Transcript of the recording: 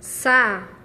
sa